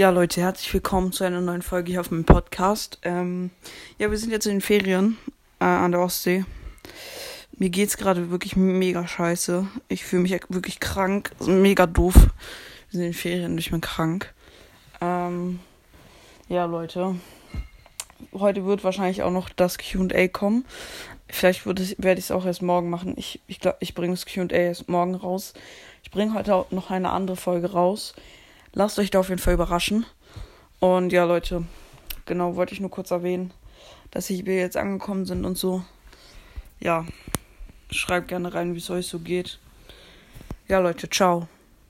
Ja, Leute, herzlich willkommen zu einer neuen Folge hier auf meinem Podcast. Ähm, ja, wir sind jetzt in den Ferien äh, an der Ostsee. Mir geht's gerade wirklich mega scheiße. Ich fühle mich wirklich krank, mega doof. Wir sind in den Ferien ich bin krank. Ähm, ja, Leute. Heute wird wahrscheinlich auch noch das QA kommen. Vielleicht werde ich es auch erst morgen machen. Ich, ich glaube, ich bringe das QA erst morgen raus. Ich bringe heute auch noch eine andere Folge raus. Lasst euch da auf jeden Fall überraschen. Und ja, Leute, genau, wollte ich nur kurz erwähnen, dass wir jetzt angekommen sind und so. Ja, schreibt gerne rein, wie es euch so geht. Ja, Leute, ciao.